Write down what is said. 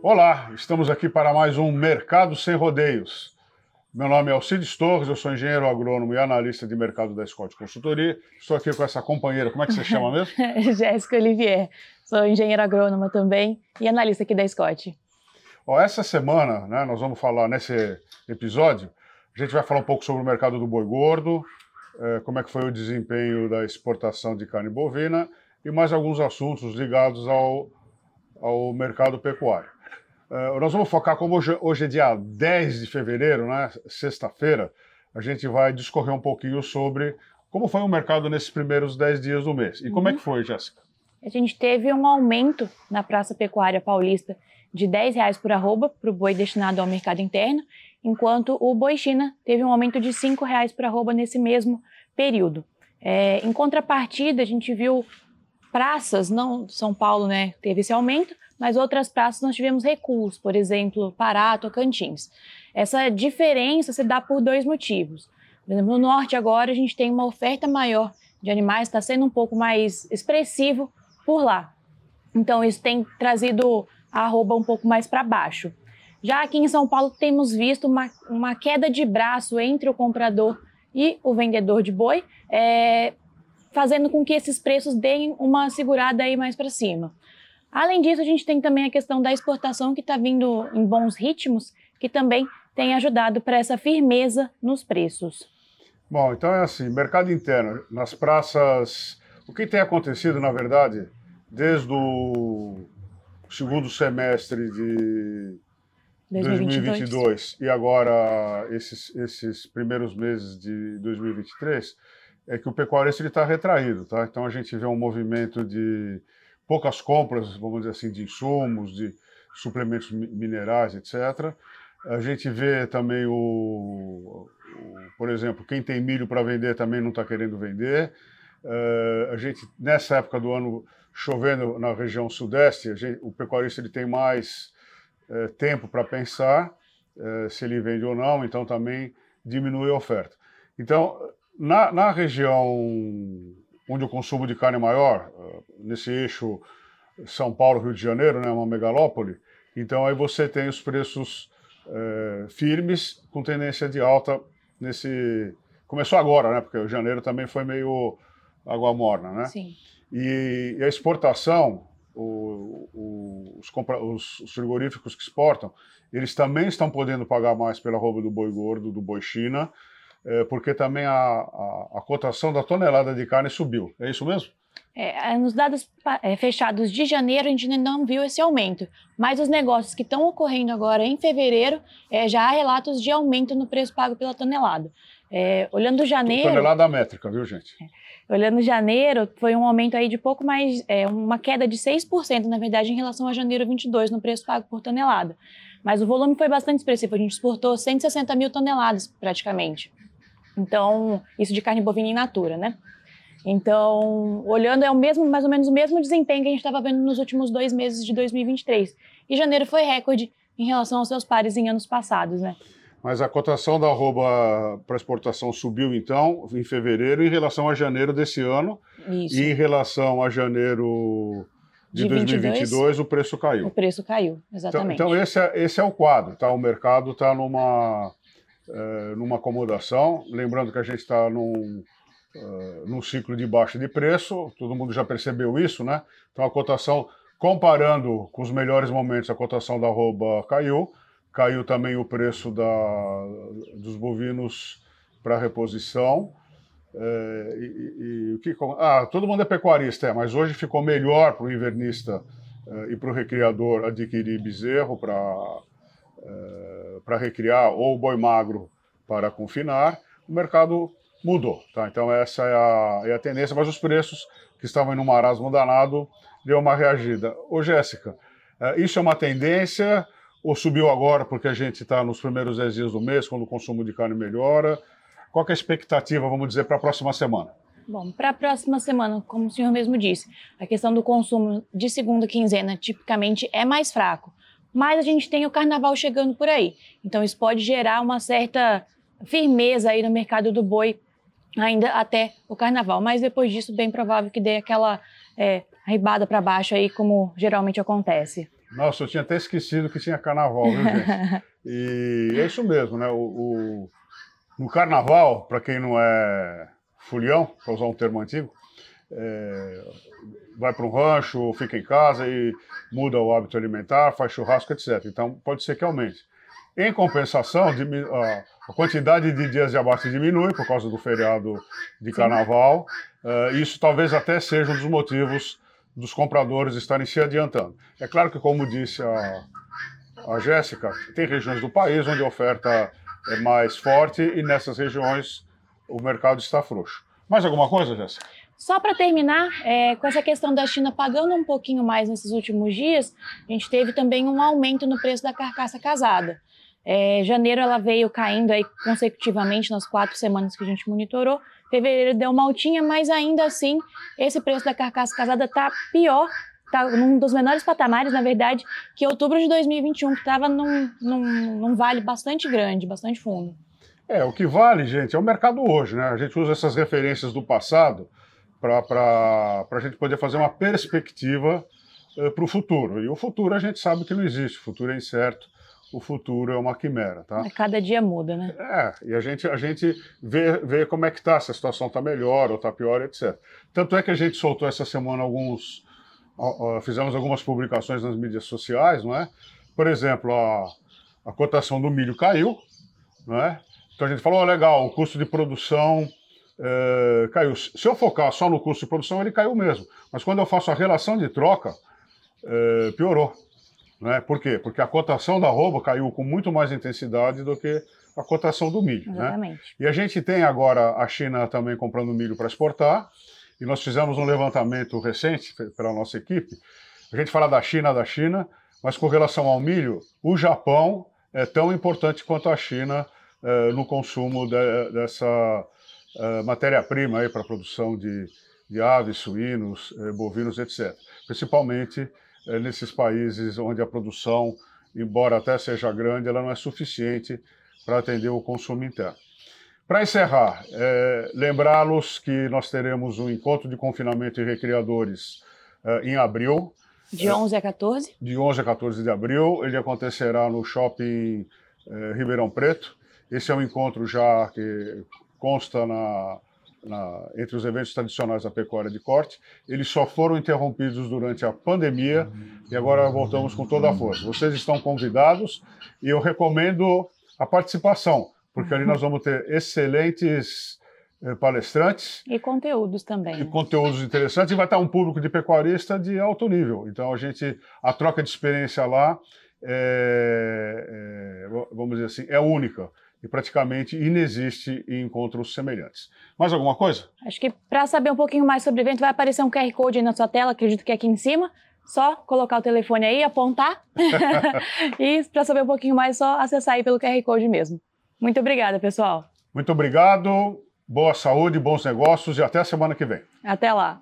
Olá, estamos aqui para mais um Mercado Sem Rodeios. Meu nome é Alcides Torres, eu sou engenheiro agrônomo e analista de mercado da Scott Consultoria. Estou aqui com essa companheira, como é que você chama mesmo? Jéssica Olivier, sou engenheira agrônoma também e analista aqui da Scott. Ó, essa semana, né, nós vamos falar nesse episódio, a gente vai falar um pouco sobre o mercado do boi gordo, eh, como é que foi o desempenho da exportação de carne bovina e mais alguns assuntos ligados ao, ao mercado pecuário. Uh, nós vamos focar, como hoje, hoje, é dia 10 de fevereiro, né, sexta-feira, a gente vai discorrer um pouquinho sobre como foi o mercado nesses primeiros 10 dias do mês. E uhum. como é que foi, Jéssica? A gente teve um aumento na Praça Pecuária Paulista de R$ reais por arroba para o boi destinado ao mercado interno, enquanto o boi China teve um aumento de R$ reais por arroba nesse mesmo período. É, em contrapartida, a gente viu praças, não São Paulo né, teve esse aumento, mas outras praças nós tivemos recuos, por exemplo, Pará, Tocantins. Essa diferença se dá por dois motivos. Por exemplo, no norte agora a gente tem uma oferta maior de animais, está sendo um pouco mais expressivo por lá. Então isso tem trazido a arroba um pouco mais para baixo. Já aqui em São Paulo temos visto uma, uma queda de braço entre o comprador e o vendedor de boi, é, fazendo com que esses preços deem uma segurada aí mais para cima. Além disso, a gente tem também a questão da exportação que está vindo em bons ritmos, que também tem ajudado para essa firmeza nos preços. Bom, então é assim, mercado interno, nas praças, o que tem acontecido, na verdade, desde o segundo semestre de 2022, 2022 e agora esses, esses primeiros meses de 2023, é que o pecuarista está retraído, tá? Então a gente vê um movimento de poucas compras, vamos dizer assim, de insumos, de suplementos minerais, etc. A gente vê também o, o por exemplo, quem tem milho para vender também não está querendo vender. Uh, a gente nessa época do ano chovendo na região sudeste, gente, o pecuarista ele tem mais uh, tempo para pensar uh, se ele vende ou não, então também diminui a oferta. Então, na, na região onde o consumo de carne é maior, eh, nesse eixo São Paulo-Rio de Janeiro, né, uma megalópole, então aí você tem os preços é, firmes com tendência de alta nesse... Começou agora, né, porque o janeiro também foi meio água morna, né? Sim. E, e a exportação, o, o, os, os, os, frigoríficos que exportam, eles também estão podendo pagar mais pela roupa do boi gordo, do boi China, é, porque também a, a, a, cotação da tonelada de carne subiu. É isso mesmo? É, nos dados é, fechados de janeiro, a gente ainda não viu esse aumento. Mas os negócios que estão ocorrendo agora em fevereiro, é, já há relatos de aumento no preço pago pela tonelada. É, olhando janeiro. Tonelada métrica, viu, gente? É, olhando janeiro, foi um aumento aí de pouco mais. É, uma queda de 6%, na verdade, em relação a janeiro 22, no preço pago por tonelada. Mas o volume foi bastante expressivo. A gente exportou 160 mil toneladas, praticamente. Então, isso de carne bovina in natura, né? Então, olhando, é o mesmo, mais ou menos o mesmo desempenho que a gente estava vendo nos últimos dois meses de 2023. E janeiro foi recorde em relação aos seus pares em anos passados, né? Mas a cotação da arroba para exportação subiu, então, em fevereiro, em relação a janeiro desse ano. Isso. E em relação a janeiro de, de 2022, 22, o preço caiu. O preço caiu, então, exatamente. Então, então esse, é, esse é o quadro, tá? O mercado está numa é, numa acomodação. Lembrando que a gente está num, uh, num ciclo de baixa de preço, todo mundo já percebeu isso, né? Então a cotação, comparando com os melhores momentos, a cotação da arroba caiu, caiu também o preço da, dos bovinos para reposição. É, e, o que ah, todo mundo é pecuarista, é, mas hoje ficou melhor para o invernista e para o recriador adquirir bezerro para eh, para recriar ou boi magro para confinar, o mercado mudou. Tá? Então essa é a, é a tendência, mas os preços que estavam em um marasmo danado deu uma reagida. Ô Jéssica, uh, isso é uma tendência ou subiu agora porque a gente está nos primeiros 10 dias do mês, quando o consumo de carne melhora? Qual é a expectativa, vamos dizer, para a próxima semana? Bom, para a próxima semana, como o senhor mesmo disse, a questão do consumo de segunda quinzena tipicamente é mais fraco mas a gente tem o carnaval chegando por aí. Então isso pode gerar uma certa firmeza aí no mercado do boi ainda até o carnaval. Mas depois disso, bem provável que dê aquela é, ribada para baixo aí, como geralmente acontece. Nossa, eu tinha até esquecido que tinha carnaval, viu, gente? E é isso mesmo, né? O, o no carnaval, para quem não é fulião, para usar um termo antigo, é, vai para um rancho, fica em casa e muda o hábito alimentar, faz churrasco, etc. Então, pode ser que aumente. Em compensação, a quantidade de dias de abate diminui por causa do feriado de carnaval. Uh, isso talvez até seja um dos motivos dos compradores estarem se adiantando. É claro que, como disse a, a Jéssica, tem regiões do país onde a oferta é mais forte e nessas regiões o mercado está frouxo. Mais alguma coisa, Jéssica? Só para terminar, é, com essa questão da China pagando um pouquinho mais nesses últimos dias, a gente teve também um aumento no preço da carcaça casada. É, janeiro ela veio caindo aí consecutivamente nas quatro semanas que a gente monitorou. Fevereiro deu uma altinha, mas ainda assim esse preço da carcaça casada está pior, está num dos menores patamares, na verdade, que outubro de 2021, que estava num, num, num vale bastante grande, bastante fundo. É, o que vale, gente, é o mercado hoje, né? A gente usa essas referências do passado para a gente poder fazer uma perspectiva uh, eh, para o futuro. E o futuro a gente sabe que não existe, o futuro é incerto o futuro é uma quimera, tá? É, cada dia muda, né? É, e a gente, a gente vê, vê como é que tá, se a situação está melhor ou está pior, etc. Tanto é que a gente soltou essa semana alguns, fizemos algumas publicações nas mídias sociais, não é? Por exemplo, a, a cotação do milho caiu, não é? Então a gente falou, oh, legal, o custo de produção é, caiu. Se eu focar só no custo de produção, ele caiu mesmo. Mas quando eu faço a relação de troca, é, piorou. Né? Por quê? Porque a cotação da arroba caiu com muito mais intensidade do que a cotação do milho. Né? Exatamente. Né? E a gente tem agora a China também comprando milho para exportar, e nós fizemos um levantamento recente pela nossa equipe. A gente fala da China, da China, mas com relação ao milho, o Japão é tão importante quanto a China é, no consumo de, dessa é, matéria-prima para a produção de, de aves, suínos, é, bovinos, etc. Principalmente é, nesses países onde a produção, embora até seja grande, ela não é suficiente para atender o consumo interno. Para encerrar, é, lembrá-los que nós teremos um encontro de confinamento e recreadores é, em abril. De 11 a 14? De 11 a 14 de abril. Ele acontecerá no shopping é, Ribeirão Preto. Esse é um encontro já que consta na, na, entre os eventos tradicionais da pecuária de corte, eles só foram interrompidos durante a pandemia e agora voltamos com toda a força. Vocês estão convidados e eu recomendo a participação, porque ali nós vamos ter excelentes eh, palestrantes. E conteúdos também. E conteúdos interessantes, e vai estar um público de pecuarista de alto nível. Então a gente, a troca de experiência lá, é, é, vamos dizer assim, é única e praticamente inexiste em encontros semelhantes. Mais alguma coisa? Acho que para saber um pouquinho mais sobre o evento, vai aparecer um QR Code aí na sua tela, acredito que é aqui em cima. Só colocar o telefone aí, apontar. e para saber um pouquinho mais, só acessar aí pelo QR Code mesmo. Muito obrigada, pessoal. Muito obrigado, boa saúde, bons negócios e até a semana que vem. Até lá.